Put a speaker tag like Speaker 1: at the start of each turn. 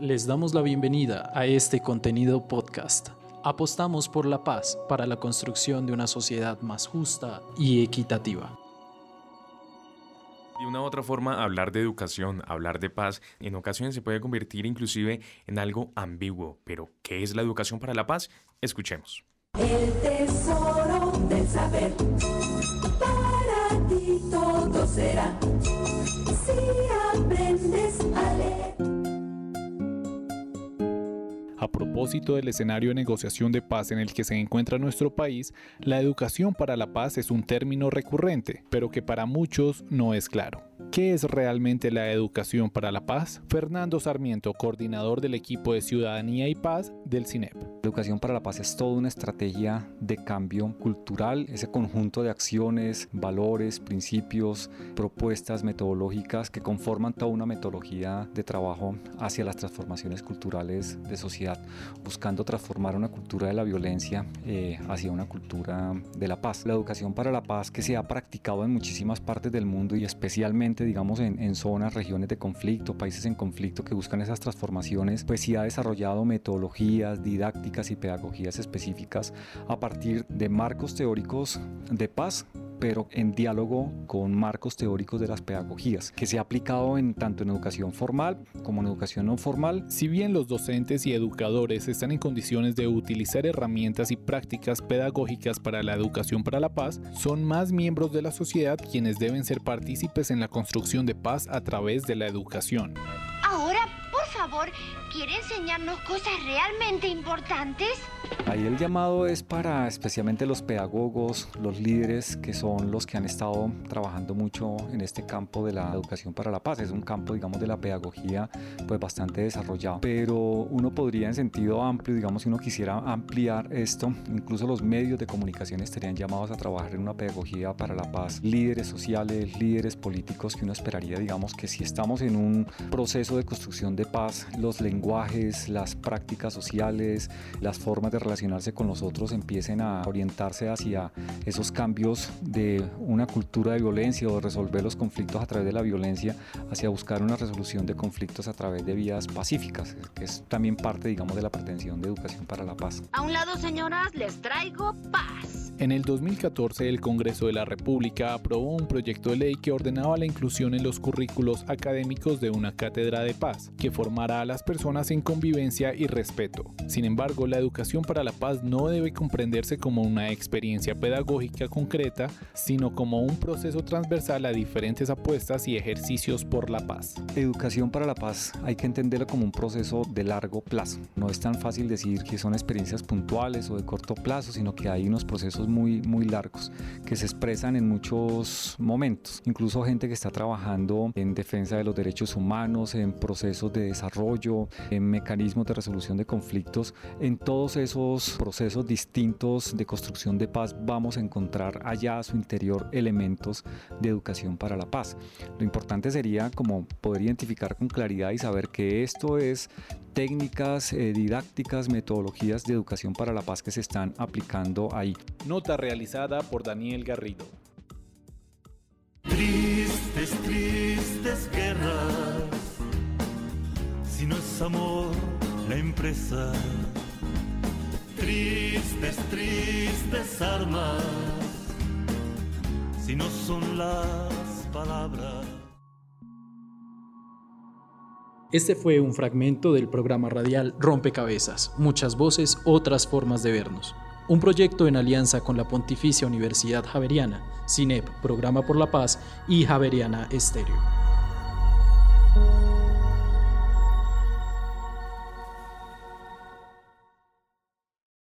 Speaker 1: Les damos la bienvenida a este contenido podcast. Apostamos por la paz para la construcción de una sociedad más justa y equitativa.
Speaker 2: De una u otra forma, hablar de educación, hablar de paz, en ocasiones se puede convertir inclusive en algo ambiguo. Pero, ¿qué es la educación para la paz? Escuchemos.
Speaker 3: El tesoro del saber, para ti todo será, si aprendes A
Speaker 4: propósito del escenario de negociación de paz en el que se encuentra nuestro país, la educación para la paz es un término recurrente, pero que para muchos no es claro. ¿Qué es realmente la educación para la paz? Fernando Sarmiento, coordinador del equipo de Ciudadanía y Paz del CINEP.
Speaker 5: Educación para la paz es toda una estrategia de cambio cultural, ese conjunto de acciones, valores, principios, propuestas metodológicas que conforman toda una metodología de trabajo hacia las transformaciones culturales de sociedad, buscando transformar una cultura de la violencia eh, hacia una cultura de la paz. La educación para la paz que se ha practicado en muchísimas partes del mundo y especialmente, digamos, en, en zonas, regiones de conflicto, países en conflicto que buscan esas transformaciones, pues sí ha desarrollado metodologías didácticas y pedagogías específicas a partir de marcos teóricos de paz pero en diálogo con marcos teóricos de las pedagogías, que se ha aplicado en tanto en educación formal como en educación no formal.
Speaker 4: Si bien los docentes y educadores están en condiciones de utilizar herramientas y prácticas pedagógicas para la educación para la paz, son más miembros de la sociedad quienes deben ser partícipes en la construcción de paz a través de la educación.
Speaker 6: Favor, ¿quiere enseñarnos cosas realmente importantes?
Speaker 5: Ahí el llamado es para especialmente los pedagogos, los líderes que son los que han estado trabajando mucho en este campo de la educación para la paz. Es un campo, digamos, de la pedagogía pues bastante desarrollado. Pero uno podría en sentido amplio, digamos, si uno quisiera ampliar esto, incluso los medios de comunicación estarían llamados a trabajar en una pedagogía para la paz. Líderes sociales, líderes políticos que uno esperaría, digamos, que si estamos en un proceso de construcción de paz, los lenguajes, las prácticas sociales, las formas de relacionarse con los otros empiecen a orientarse hacia esos cambios de una cultura de violencia o de resolver los conflictos a través de la violencia hacia buscar una resolución de conflictos a través de vías pacíficas, que es también parte, digamos, de la pretensión de educación para la paz.
Speaker 6: A un lado, señoras, les traigo paz.
Speaker 4: En el 2014, el Congreso de la República aprobó un proyecto de ley que ordenaba la inclusión en los currículos académicos de una cátedra de paz, que formará a las personas en convivencia y respeto. Sin embargo, la educación para la paz no debe comprenderse como una experiencia pedagógica concreta, sino como un proceso transversal a diferentes apuestas y ejercicios por la paz.
Speaker 5: Educación para la paz hay que entenderlo como un proceso de largo plazo. No es tan fácil decir que son experiencias puntuales o de corto plazo, sino que hay unos procesos muy, muy largos que se expresan en muchos momentos. Incluso gente que está trabajando en defensa de los derechos humanos, en procesos de desarrollo, en mecanismos de resolución de conflictos, en todos esos procesos distintos de construcción de paz vamos a encontrar allá a su interior elementos de educación para la paz. Lo importante sería como poder identificar con claridad y saber que esto es técnicas eh, didácticas, metodologías de educación para la paz que se están aplicando ahí.
Speaker 4: Nota realizada por Daniel Garrido.
Speaker 7: Tristes, tristes guerras, si no es amor la empresa. Tristes, tristes armas, si no son las palabras.
Speaker 1: Este fue un fragmento del programa radial Rompecabezas, muchas voces, otras formas de vernos. Un proyecto en alianza con la Pontificia Universidad Javeriana, CINEP, Programa por la Paz y Javeriana Estéreo.